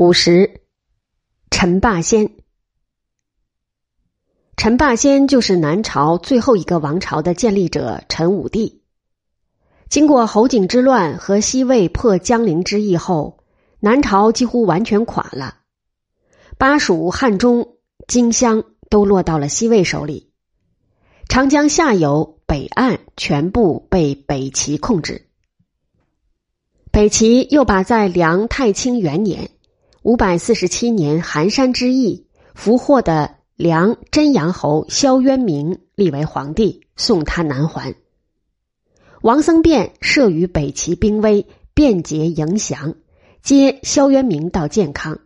五十，陈霸先。陈霸先就是南朝最后一个王朝的建立者陈武帝。经过侯景之乱和西魏破江陵之役后，南朝几乎完全垮了，巴蜀、汉中、荆襄都落到了西魏手里，长江下游、北岸全部被北齐控制。北齐又把在梁太清元年。五百四十七年寒山之役俘获的梁真阳侯萧渊明立为皇帝，送他南还。王僧辩慑于北齐兵威，便捷迎降，接萧渊明到建康。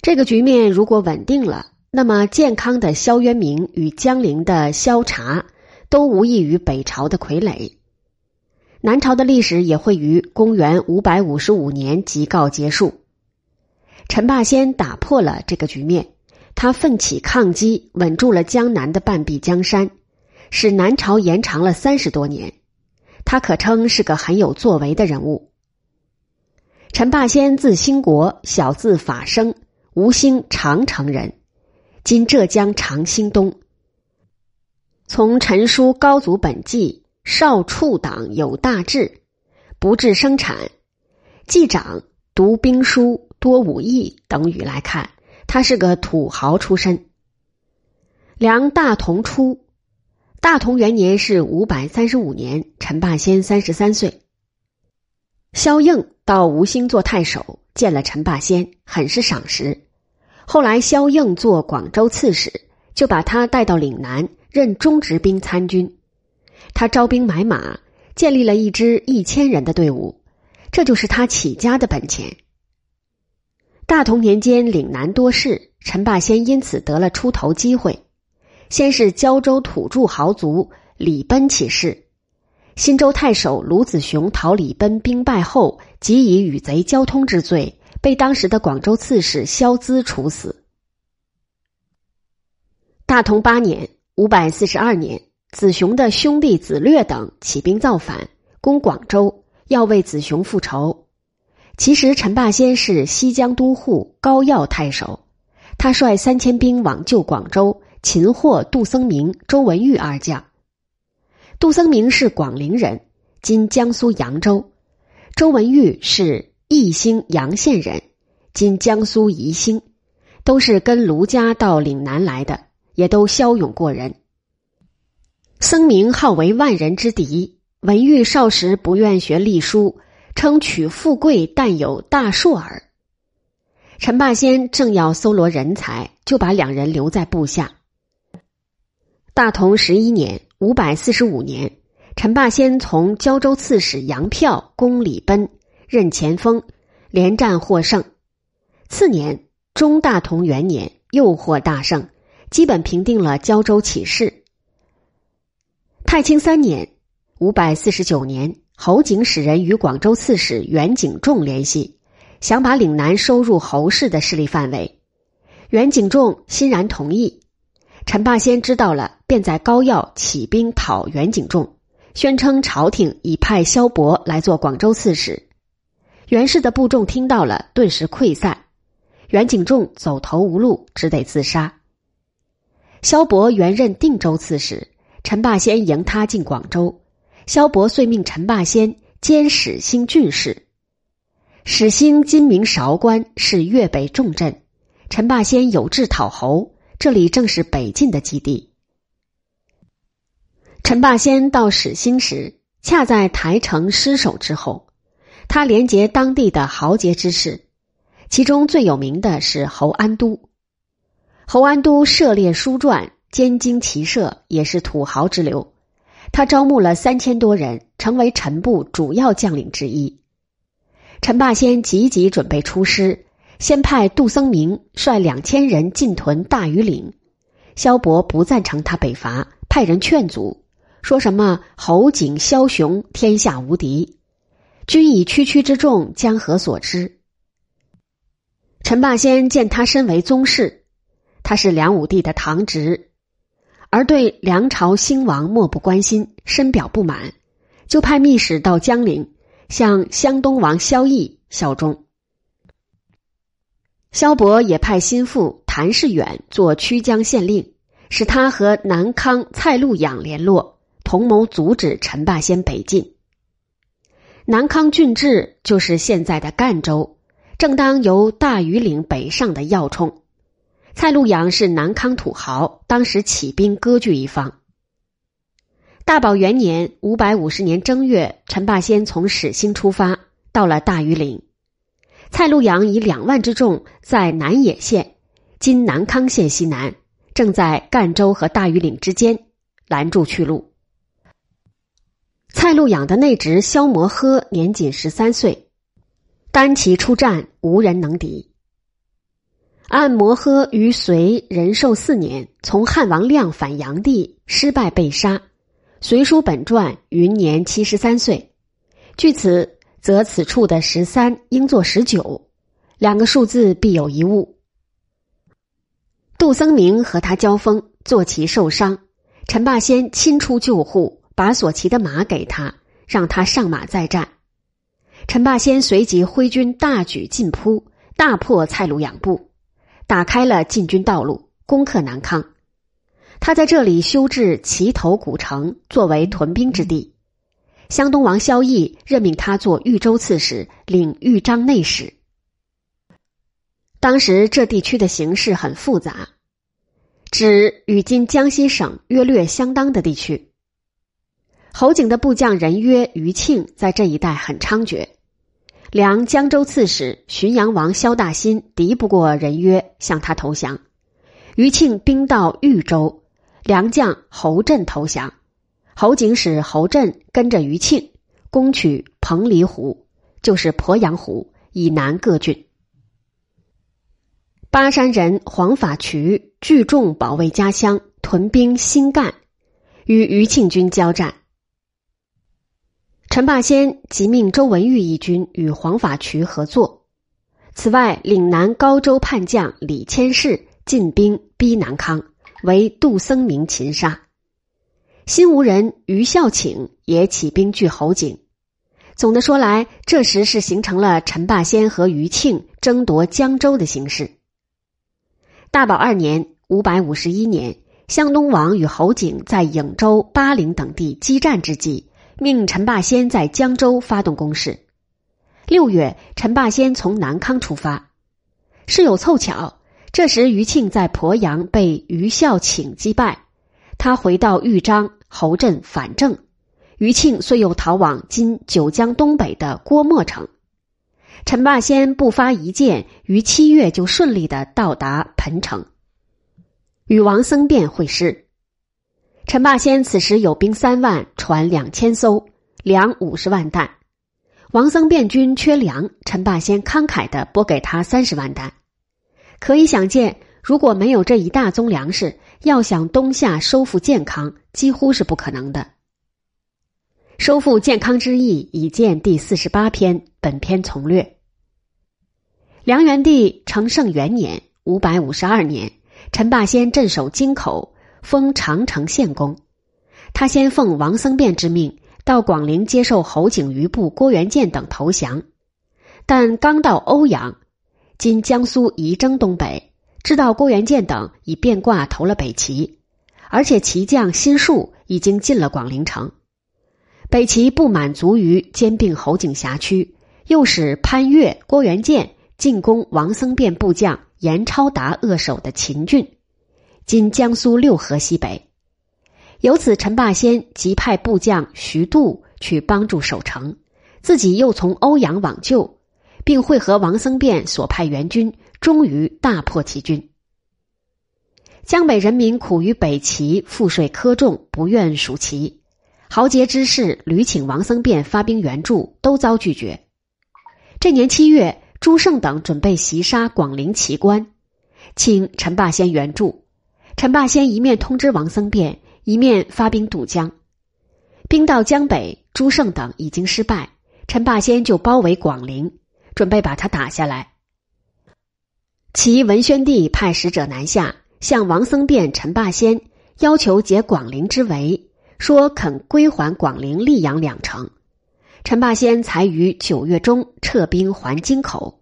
这个局面如果稳定了，那么建康的萧渊明与江陵的萧察都无异于北朝的傀儡。南朝的历史也会于公元五百五十五年即告结束。陈霸先打破了这个局面，他奋起抗击，稳住了江南的半壁江山，使南朝延长了三十多年。他可称是个很有作为的人物。陈霸先字兴国，小字法生，吴兴长城人，今浙江长兴东。从陈书高祖本纪少处党有大志，不治生产，纪长读兵书。多武艺等语来看，他是个土豪出身。梁大同初，大同元年是五百三十五年，陈霸先三十三岁。萧应到吴兴做太守，见了陈霸先，很是赏识。后来萧应做广州刺史，就把他带到岭南任中直兵参军。他招兵买马，建立了一支一千人的队伍，这就是他起家的本钱。大同年间，岭南多事，陈霸先因此得了出头机会。先是胶州土著豪族李奔起事，新州太守卢子雄讨李奔兵败后，即以与贼交通之罪，被当时的广州刺史萧咨处死。大同八年（五百四十二年），子雄的兄弟子略等起兵造反，攻广州，要为子雄复仇。其实陈霸先是西江都护高要太守，他率三千兵往救广州，擒获杜僧明、周文玉二将。杜僧明是广陵人，今江苏扬州；周文玉是宜兴阳县人，今江苏宜兴，都是跟卢家到岭南来的，也都骁勇过人。僧明号为万人之敌，文玉少时不愿学隶书。称取富贵，但有大硕耳。陈霸先正要搜罗人才，就把两人留在部下。大同十一年（五百四十五年），陈霸先从胶州刺史杨票攻李奔，任前锋，连战获胜。次年（中大同元年），又获大胜，基本平定了胶州起事。太清三年（五百四十九年）。侯景使人与广州刺史袁景仲联系，想把岭南收入侯氏的势力范围。袁景仲欣然同意。陈霸先知道了，便在高要起兵讨袁景仲，宣称朝廷已派萧伯来做广州刺史。袁氏的部众听到了，顿时溃散。袁景仲走投无路，只得自杀。萧伯原任定州刺史，陈霸先迎他进广州。萧伯遂命陈霸先兼始兴郡事。始兴今名韶关，是粤北重镇。陈霸先有志讨侯，这里正是北晋的基地。陈霸先到始兴时，恰在台城失守之后，他连结当地的豪杰之士，其中最有名的是侯安都。侯安都涉猎书传，兼经骑射，也是土豪之流。他招募了三千多人，成为陈部主要将领之一。陈霸先急急准备出师，先派杜僧明率两千人进屯大余岭。萧伯不赞成他北伐，派人劝阻，说什么侯景、枭雄天下无敌，君以区区之众，江河所知？陈霸先见他身为宗室，他是梁武帝的堂侄。而对梁朝兴亡漠不关心，深表不满，就派密使到江陵，向湘东王萧绎效忠。萧伯也派心腹谭世远做曲江县令，使他和南康蔡路养联络，同谋阻止陈霸先北进。南康郡治就是现在的赣州，正当由大庾岭北上的要冲。蔡路阳是南康土豪，当时起兵割据一方。大宝元年（五百五十年正月），陈霸先从始兴出发，到了大庾岭。蔡路阳以两万之众在南野县（今南康县西南），正在赣州和大庾岭之间拦住去路。蔡路养的内侄萧摩诃年仅十三岁，单骑出战，无人能敌。按摩诃于隋仁寿四年从汉王亮反炀帝，失败被杀。隋书本传云年七十三岁。据此，则此处的十三应作十九，两个数字必有一误。杜僧明和他交锋，坐骑受伤，陈霸先亲出救护，把所骑的马给他，让他上马再战。陈霸先随即挥军大举进扑，大破蔡鲁养部。打开了进军道路，攻克南康。他在这里修治齐头古城，作为屯兵之地。湘东王萧绎任命他做豫州刺史，领豫章内史。当时这地区的形势很复杂，指与今江西省约略相当的地区。侯景的部将人约余庆在这一带很猖獗。梁江州刺史浔阳王萧大新敌不过人约，向他投降。余庆兵到豫州，梁将侯震投降。侯景使侯震跟着余庆攻取彭蠡湖，就是鄱阳湖以南各郡。巴山人黄法渠聚众保卫家乡，屯兵新干，与余庆军交战。陈霸先即命周文玉一军与黄法渠合作。此外，岭南高州叛将李千世进兵逼南康，为杜僧明擒杀。新吴人于孝请也起兵拒侯景。总的说来，这时是形成了陈霸先和余庆争夺江州的形势。大宝二年（五百五十一年），湘东王与侯景在颍州、巴陵等地激战之际。命陈霸先在江州发动攻势。六月，陈霸先从南康出发。事有凑巧，这时余庆在鄱阳被余孝请击败，他回到豫章，侯镇反正，余庆遂又逃往今九江东北的郭沫城。陈霸先不发一箭，于七月就顺利的到达彭城，与王僧辩会师。陈霸先此时有兵三万，船两千艘，粮五十万担。王僧辩军缺粮，陈霸先慷慨的拨给他三十万担。可以想见，如果没有这一大宗粮食，要想东夏收复健康，几乎是不可能的。收复健康之意，已见第四十八篇，本篇从略。梁元帝承圣元年（五百五十二年），陈霸先镇守京口。封长城县公，他先奉王僧辩之命到广陵接受侯景余部郭元建等投降，但刚到欧阳（今江苏仪征东北），知道郭元建等已变卦投了北齐，而且齐将辛树已经进了广陵城。北齐不满足于兼并侯景辖区，又使潘岳、郭元建进攻王僧辩部将严超达扼守的秦郡。今江苏六合西北，由此陈霸先即派部将徐度去帮助守城，自己又从欧阳往救，并会合王僧辩所派援军，终于大破齐军。江北人民苦于北齐赋税苛重，不愿属齐，豪杰之士屡请王僧辩发兵援助，都遭拒绝。这年七月，朱胜等准备袭杀广陵齐官，请陈霸先援助。陈霸先一面通知王僧辩，一面发兵渡江。兵到江北，朱胜等已经失败，陈霸先就包围广陵，准备把他打下来。其文宣帝派使者南下，向王僧辩、陈霸先要求解广陵之围，说肯归还广陵、溧阳两城。陈霸先才于九月中撤兵还京口，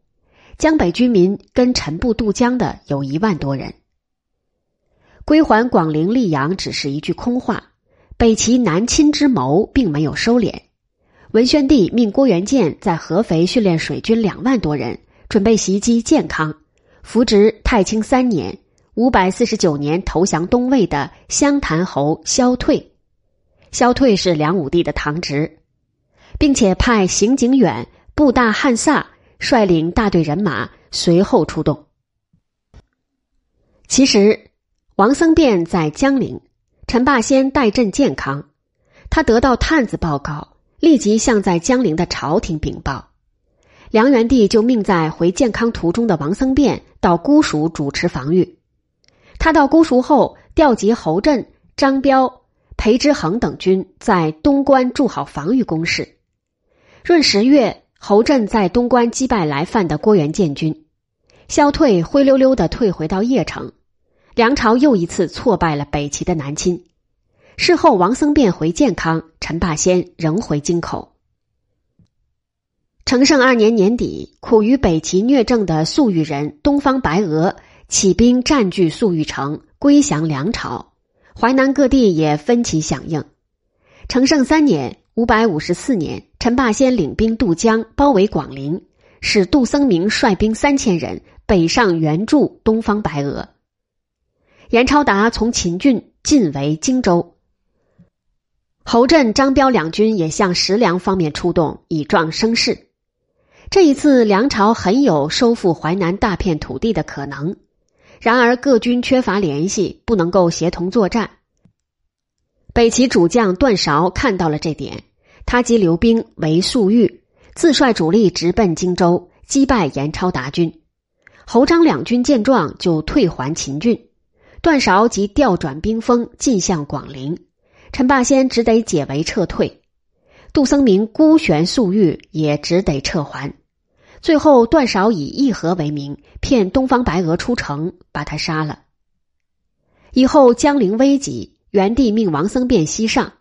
江北居民跟陈部渡江的有一万多人。归还广陵溧阳只是一句空话，北齐南侵之谋并没有收敛。文宣帝命郭元建在合肥训练水军两万多人，准备袭击建康。扶植太清三年（五百四十九年）投降东魏的湘潭侯萧退。萧退是梁武帝的堂侄，并且派邢景远、布大汉萨率领大队人马随后出动。其实。王僧辩在江陵，陈霸先代镇建康。他得到探子报告，立即向在江陵的朝廷禀报。梁元帝就命在回建康途中的王僧辩到姑蜀主持防御。他到姑蜀后，调集侯震、张彪、裴之衡等军在东关筑好防御工事。闰十月，侯震在东关击败来犯的郭元建军，萧退灰溜溜的退回到邺城。梁朝又一次挫败了北齐的南侵。事后，王僧辩回建康，陈霸先仍回京口。成圣二年年底，苦于北齐虐政的粟裕人东方白俄起兵占据粟裕城，归降梁朝。淮南各地也分起响应。成圣三年（五百五十四年），陈霸先领兵渡江，包围广陵，使杜僧明率兵三千人北上援助东方白俄。严超达从秦郡进围荆州，侯震、张彪两军也向石梁方面出动，以壮声势。这一次，梁朝很有收复淮南大片土地的可能，然而各军缺乏联系，不能够协同作战。北齐主将段韶看到了这点，他即留兵为粟裕，自率主力直奔荆州，击败严超达军。侯张两军见状，就退还秦郡。段韶即调转兵锋进向广陵，陈霸先只得解围撤退。杜僧明孤悬粟裕，也只得撤还。最后，段韶以议和为名骗东方白俄出城，把他杀了。以后江陵危急，元帝命王僧辩西上，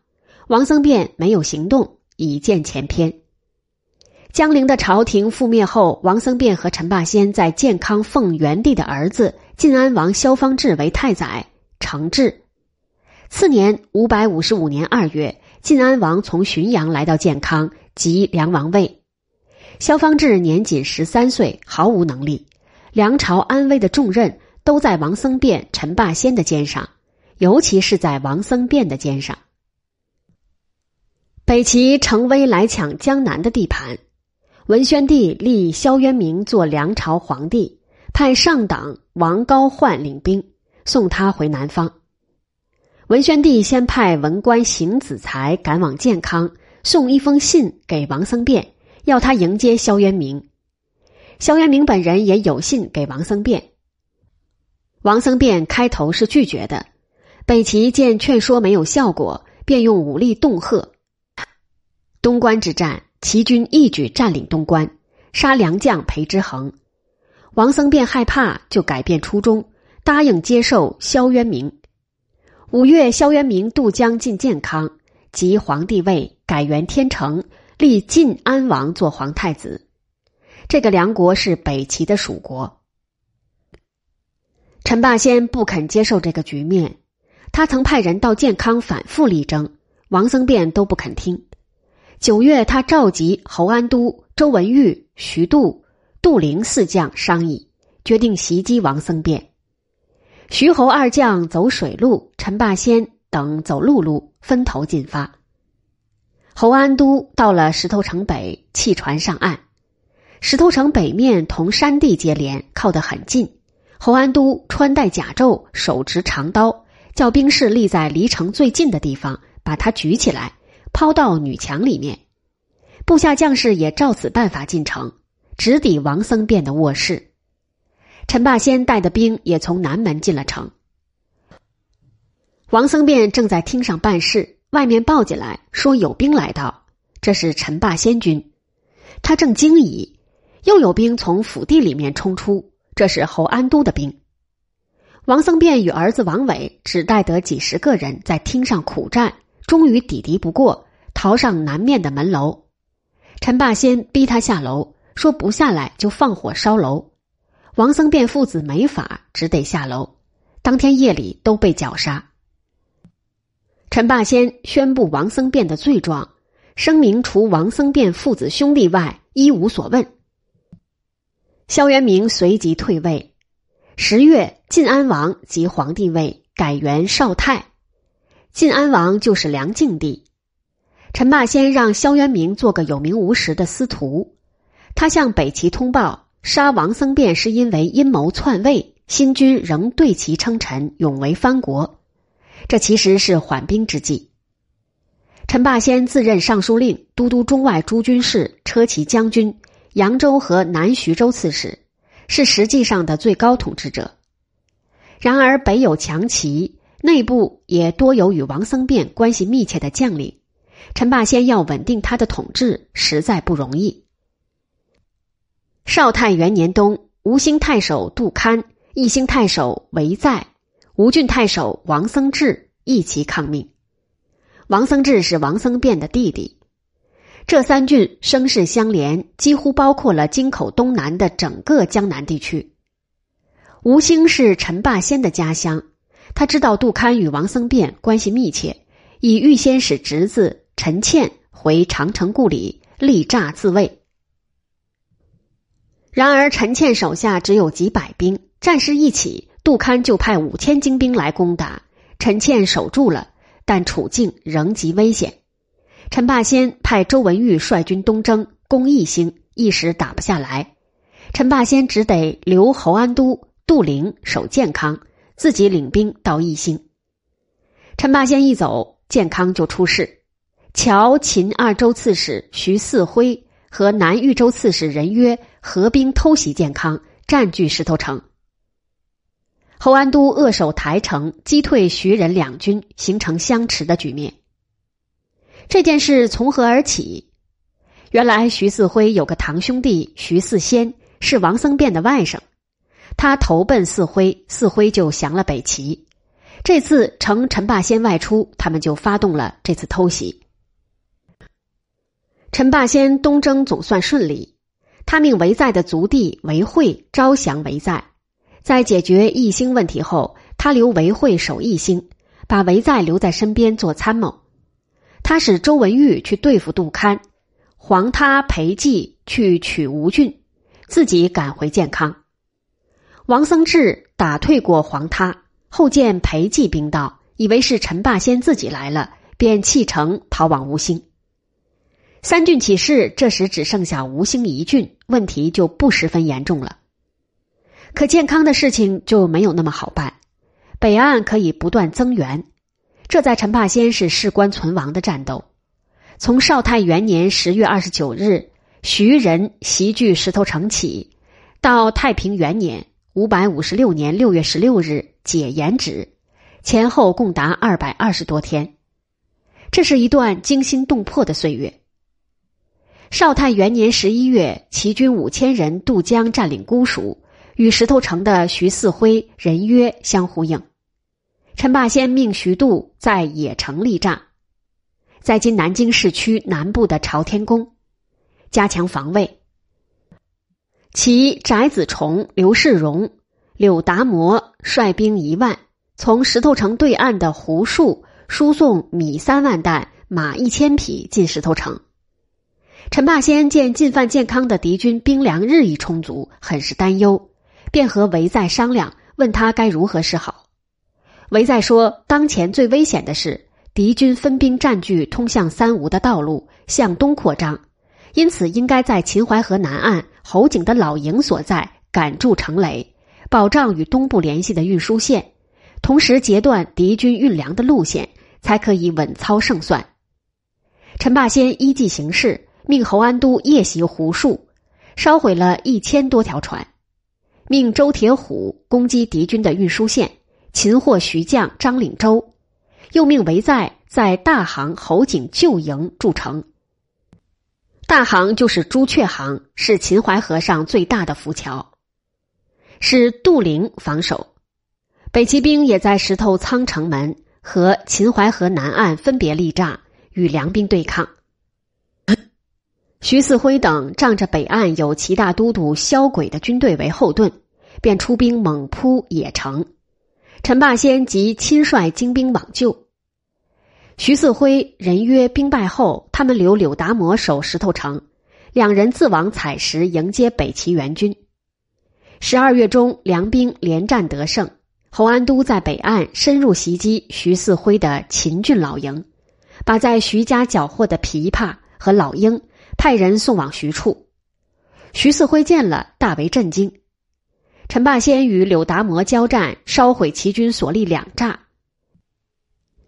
王僧辩没有行动，以见前篇。江陵的朝廷覆灭后，王僧辩和陈霸先在建康奉元帝的儿子。晋安王萧方智为太宰，承制。次年五百五十五年二月，晋安王从浔阳来到建康，即梁王位。萧方智年仅十三岁，毫无能力。梁朝安危的重任都在王僧辩、陈霸先的肩上，尤其是在王僧辩的肩上。北齐成威来抢江南的地盘，文宣帝立萧渊明做梁朝皇帝。派上党王高焕领兵送他回南方。文宣帝先派文官邢子才赶往建康，送一封信给王僧辩，要他迎接萧渊明。萧渊明本人也有信给王僧辩。王僧辩开头是拒绝的，北齐见劝说没有效果，便用武力恫吓。东关之战，齐军一举占领东关，杀良将裴之衡。王僧辩害怕，就改变初衷，答应接受萧渊明。五月，萧渊明渡江进建康，即皇帝位，改元天成，立晋安王做皇太子。这个梁国是北齐的属国。陈霸先不肯接受这个局面，他曾派人到建康反复力争，王僧辩都不肯听。九月，他召集侯安都、周文玉、徐度。杜陵四将商议，决定袭击王僧辩。徐侯二将走水路，陈霸先等走陆路，分头进发。侯安都到了石头城北，弃船上岸。石头城北面同山地接连，靠得很近。侯安都穿戴甲胄，手持长刀，叫兵士立在离城最近的地方，把他举起来，抛到女墙里面。部下将士也照此办法进城。直抵王僧辩的卧室，陈霸先带的兵也从南门进了城。王僧辩正在厅上办事，外面报进来说有兵来到，这是陈霸先军。他正惊疑，又有兵从府地里面冲出，这是侯安都的兵。王僧辩与儿子王伟只带得几十个人在厅上苦战，终于抵敌不过，逃上南面的门楼。陈霸先逼他下楼。说不下来就放火烧楼。王僧辩父子没法，只得下楼。当天夜里都被绞杀。陈霸先宣布王僧辩的罪状，声明除王僧辩父子兄弟外，一无所问。萧元明随即退位。十月，晋安王即皇帝位，改元少泰。晋安王就是梁敬帝。陈霸先让萧元明做个有名无实的司徒。他向北齐通报，杀王僧辩是因为阴谋篡位，新君仍对其称臣，永为藩国。这其实是缓兵之计。陈霸先自任尚书令、都督中外诸军事、车骑将军、扬州和南徐州刺史。是实际上的最高统治者。然而，北有强齐，内部也多有与王僧辩关系密切的将领。陈霸先要稳定他的统治，实在不容易。少泰元年冬，吴兴太守杜堪、义兴太守韦在、吴郡太守王僧智一齐抗命。王僧智是王僧辩的弟弟。这三郡声势相连，几乎包括了京口东南的整个江南地区。吴兴是陈霸先的家乡，他知道杜堪与王僧辩关系密切，已预先使侄子陈倩回长城故里立诈自卫。然而，陈倩手下只有几百兵，战事一起，杜堪就派五千精兵来攻打。陈倩守住了，但处境仍极危险。陈霸先派周文玉率军东征，攻义兴，一时打不下来。陈霸先只得留侯安都、杜陵守建康，自己领兵到义兴。陈霸先一走，建康就出事。乔秦二州刺史徐四辉和南豫州刺史任约合兵偷袭建康，占据石头城。侯安都扼守台城，击退徐人两军，形成相持的局面。这件事从何而起？原来徐四辉有个堂兄弟徐四仙，是王僧辩的外甥。他投奔四辉，四辉就降了北齐。这次乘陈霸先外出，他们就发动了这次偷袭。陈霸先东征总算顺利，他命韦在的族弟韦惠招降韦在。在解决义兴问题后，他留韦惠守义兴，把韦在留在身边做参谋。他使周文玉去对付杜堪，黄他裴寂去取吴郡，自己赶回建康。王僧智打退过黄他，后见裴寂兵到，以为是陈霸先自己来了，便弃城逃往吴兴。三郡起事，这时只剩下吴兴一郡，问题就不十分严重了。可健康的事情就没有那么好办，北岸可以不断增援。这在陈霸先是事关存亡的战斗。从绍泰元年十月二十九日徐人袭据石头城起，到太平元年五百五十六年六月十六日解严止，前后共达二百二十多天。这是一段惊心动魄的岁月。绍泰元年十一月，齐军五千人渡江占领姑蜀，与石头城的徐四辉、任约相呼应。陈霸先命徐度在野城立栅，在今南京市区南部的朝天宫，加强防卫。其翟子重、刘世荣、柳达摩率兵一万，从石头城对岸的胡树输送米三万担、马一千匹进石头城。陈霸先见进犯健康的敌军兵粮日益充足，很是担忧，便和韦在商量，问他该如何是好。韦在说：“当前最危险的是敌军分兵占据通向三吴的道路，向东扩张，因此应该在秦淮河南岸侯景的老营所在赶筑城垒，保障与东部联系的运输线，同时截断敌军运粮的路线，才可以稳操胜算。”陈霸先依计行事，命侯安都夜袭胡墅，烧毁了一千多条船，命周铁虎攻击敌军的运输线。擒获徐将张领洲，又命韦在在大行侯景旧营筑城。大行就是朱雀行，是秦淮河上最大的浮桥，是杜陵防守。北齐兵也在石头仓城门和秦淮河南岸分别立栅，与梁兵对抗。徐四辉等仗着北岸有齐大都督萧轨的军队为后盾，便出兵猛扑野城。陈霸先即亲率精兵往救。徐四辉、人约兵败后，他们留柳达摩守石头城，两人自往采石迎接北齐援军。十二月中，梁兵连战得胜，侯安都在北岸深入袭击徐四辉的秦郡老营，把在徐家缴获的琵琶和老鹰派人送往徐处。徐四辉见了，大为震惊。陈霸先与柳达摩交战，烧毁齐军所立两栅。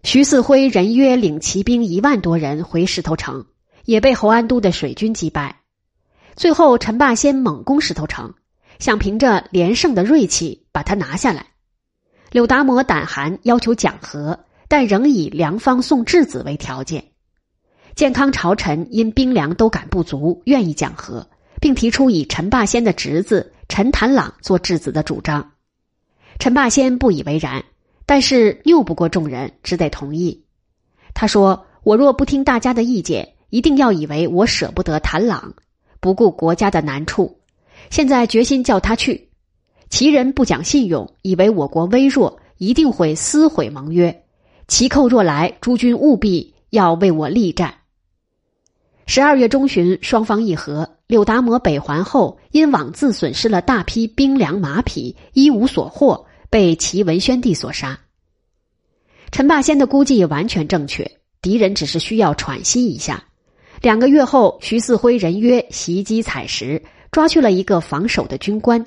徐四辉人约领骑兵一万多人回石头城，也被侯安都的水军击败。最后，陈霸先猛攻石头城。想凭着连胜的锐气把他拿下来，柳达摩胆寒，要求讲和，但仍以梁方送质子为条件。健康朝臣因兵粮都赶不足，愿意讲和，并提出以陈霸先的侄子陈谭朗做质子的主张。陈霸先不以为然，但是拗不过众人，只得同意。他说：“我若不听大家的意见，一定要以为我舍不得谭朗，不顾国家的难处。”现在决心叫他去，齐人不讲信用，以为我国微弱，一定会撕毁盟约。齐寇若来，诸君务必要为我力战。十二月中旬，双方议和。柳达摩北还后，因枉自损失了大批兵粮马匹，一无所获，被齐文宣帝所杀。陈霸先的估计完全正确，敌人只是需要喘息一下。两个月后，徐四辉人约袭击采石。抓去了一个防守的军官。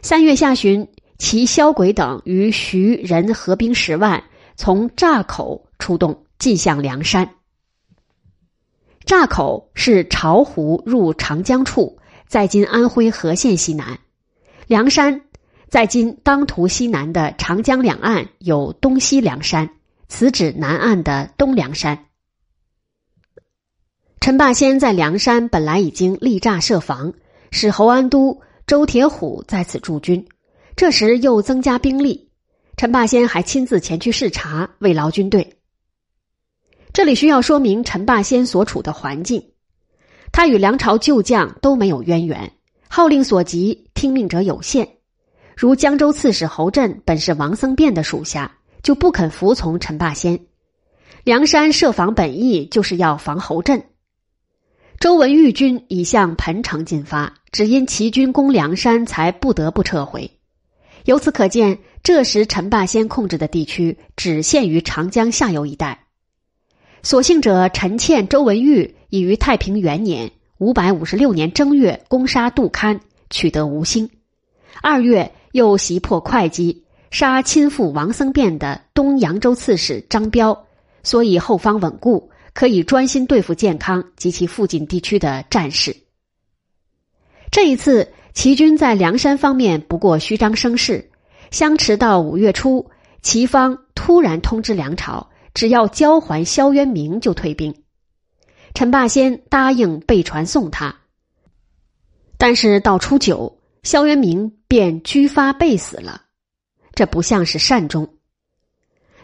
三月下旬，齐萧轨等与徐人合兵十万，从栅口出动，进向梁山。闸口是巢湖入长江处，在今安徽和县西南；梁山在今当涂西南的长江两岸有东西梁山，此指南岸的东梁山。陈霸先在梁山本来已经立栅设防。使侯安都、周铁虎在此驻军，这时又增加兵力。陈霸先还亲自前去视察，慰劳军队。这里需要说明陈霸先所处的环境，他与梁朝旧将都没有渊源，号令所及，听命者有限。如江州刺史侯震本是王僧辩的属下，就不肯服从陈霸先。梁山设防本意就是要防侯震。周文玉军已向彭城进发，只因齐军攻梁山，才不得不撤回。由此可见，这时陈霸先控制的地区只限于长江下游一带。所幸者陈倩、周文玉已于太平元年（五百五十六年）正月攻杀杜堪，取得吴兴；二月又袭破会稽，杀亲附王僧辩的东扬州刺史张彪，所以后方稳固。可以专心对付健康及其附近地区的战事。这一次，齐军在梁山方面不过虚张声势。相持到五月初，齐方突然通知梁朝，只要交还萧渊明就退兵。陈霸先答应备船送他，但是到初九，萧渊明便居发被死了。这不像是善终。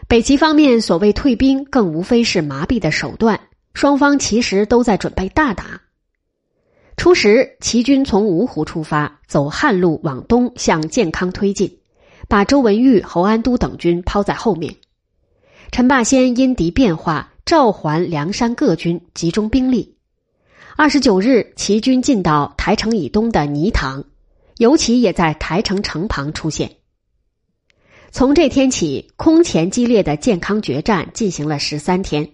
北齐方面所谓退兵，更无非是麻痹的手段。双方其实都在准备大打。初时，齐军从芜湖出发，走汉路往东向建康推进，把周文玉、侯安都等军抛在后面。陈霸先因敌变化，召还梁山各军，集中兵力。二十九日，齐军进到台城以东的泥塘，尤其也在台城城旁出现。从这天起，空前激烈的健康决战进行了十三天。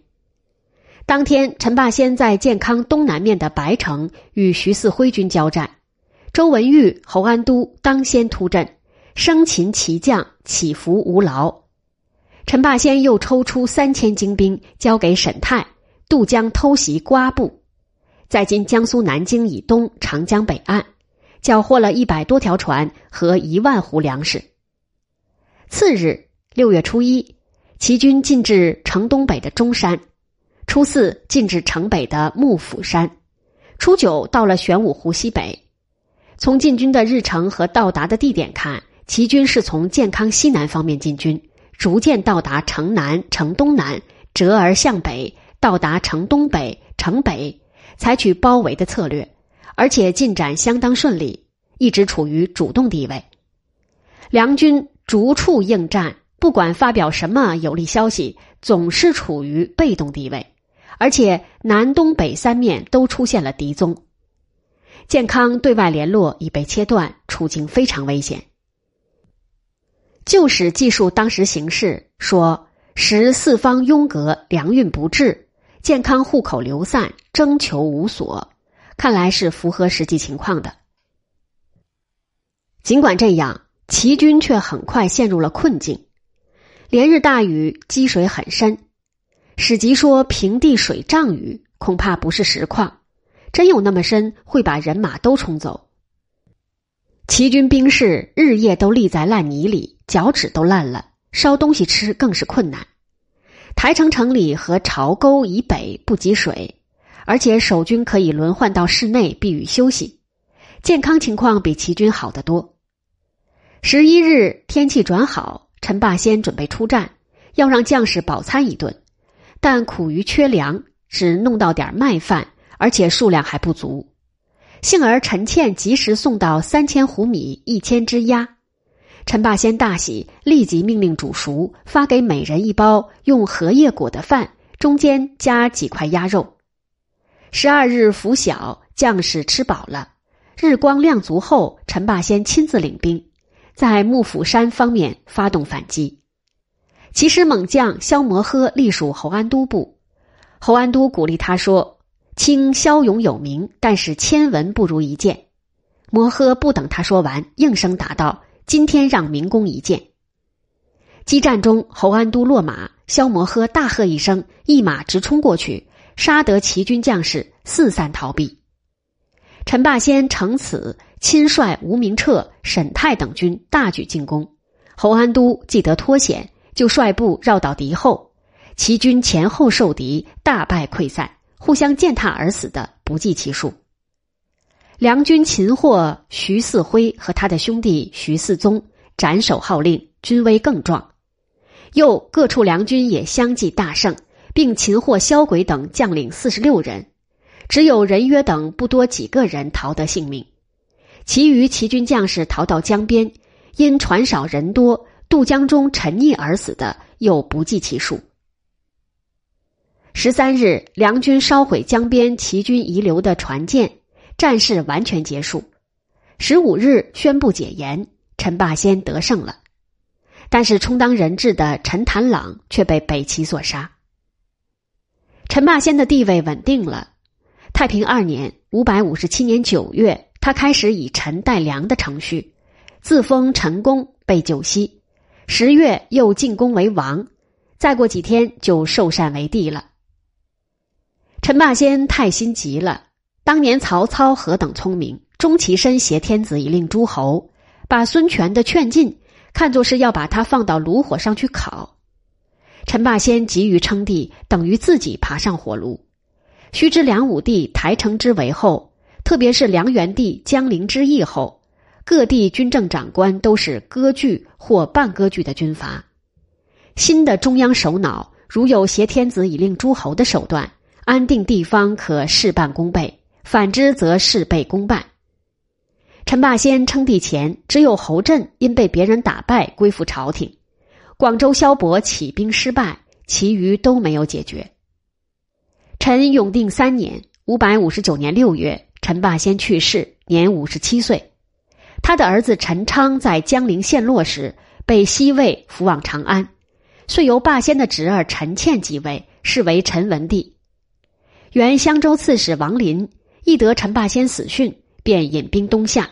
当天，陈霸先在健康东南面的白城与徐四辉军交战，周文玉、侯安都当先突阵，生擒骑将，起伏无劳。陈霸先又抽出三千精兵交给沈泰，渡江偷袭瓜埠，在今江苏南京以东长江北岸，缴获了一百多条船和一万斛粮食。次日，六月初一，齐军进至城东北的中山；初四，进至城北的幕府山；初九，到了玄武湖西北。从进军的日程和到达的地点看，齐军是从健康西南方面进军，逐渐到达城南、城东南，折而向北，到达城东北、城北，采取包围的策略，而且进展相当顺利，一直处于主动地位。梁军逐处应战，不管发表什么有利消息，总是处于被动地位，而且南东北三面都出现了敌踪。健康对外联络已被切断，处境非常危险。就史记述当时形势，说时四方拥隔，粮运不至，健康户口流散，征求无所，看来是符合实际情况的。尽管这样，齐军却很快陷入了困境，连日大雨，积水很深。史籍说平地水涨雨，恐怕不是实况。真有那么深，会把人马都冲走。齐军兵士日夜都立在烂泥里，脚趾都烂了，烧东西吃更是困难。台城城里和巢沟以北不积水，而且守军可以轮换到室内避雨休息，健康情况比齐军好得多。十一日天气转好，陈霸先准备出战，要让将士饱餐一顿，但苦于缺粮，只弄到点麦饭，而且数量还不足。幸而陈倩及时送到三千斛米、一千只鸭，陈霸先大喜，立即命令煮熟，发给每人一包用荷叶裹的饭，中间加几块鸭肉。十二日拂晓，将士吃饱了，日光亮足后，陈霸先亲自领兵，在幕府山方面发动反击。其实猛将萧摩诃隶属侯安都部，侯安都鼓励他说。卿骁勇有名，但是千文不如一见。摩诃不等他说完，应声答道：“今天让明公一见。”激战中，侯安都落马，萧摩诃大喝一声，一马直冲过去，杀得齐军将士四散逃避。陈霸先乘此，亲率吴明彻、沈泰等军大举进攻。侯安都既得脱险，就率部绕到敌后，齐军前后受敌，大败溃散。互相践踏而死的不计其数。梁军擒获徐四辉和他的兄弟徐四宗，斩首号令，军威更壮。又各处梁军也相继大胜，并擒获萧轨等将领四十六人，只有任约等不多几个人逃得性命，其余齐军将士逃到江边，因船少人多，渡江中沉溺而死的又不计其数。十三日，梁军烧毁江边齐军遗留的船舰，战事完全结束。十五日宣布解严，陈霸先得胜了。但是充当人质的陈坛朗却被北齐所杀。陈霸先的地位稳定了。太平二年（五百五十七年九月），他开始以陈代梁的程序，自封陈公，被救西。十月又进宫为王，再过几天就受禅为帝了。陈霸先太心急了。当年曹操何等聪明，终其身挟天子以令诸侯，把孙权的劝进看作是要把他放到炉火上去烤。陈霸先急于称帝，等于自己爬上火炉。须知梁武帝台城之围后，特别是梁元帝江陵之役后，各地军政长官都是割据或半割据的军阀。新的中央首脑如有挟天子以令诸侯的手段。安定地方可事半功倍，反之则事倍功半。陈霸先称帝前，只有侯震因被别人打败归附朝廷，广州萧伯起兵失败，其余都没有解决。陈永定三年（五百五十九年六月），陈霸先去世，年五十七岁。他的儿子陈昌在江陵陷落时被西魏俘往长安，遂由霸先的侄儿陈倩继位，是为陈文帝。原襄州刺史王林一得陈霸先死讯，便引兵东下。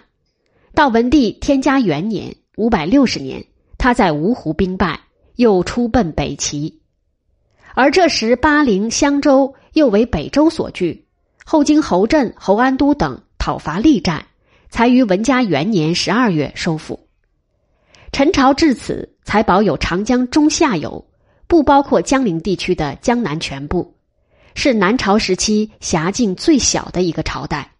到文帝天嘉元年（五百六十年），他在芜湖兵败，又出奔北齐。而这时巴陵、襄州又为北周所据，后经侯震、侯安都等讨伐力战，才于文嘉元年十二月收复。陈朝至此才保有长江中下游，不包括江陵地区的江南全部。是南朝时期辖境最小的一个朝代。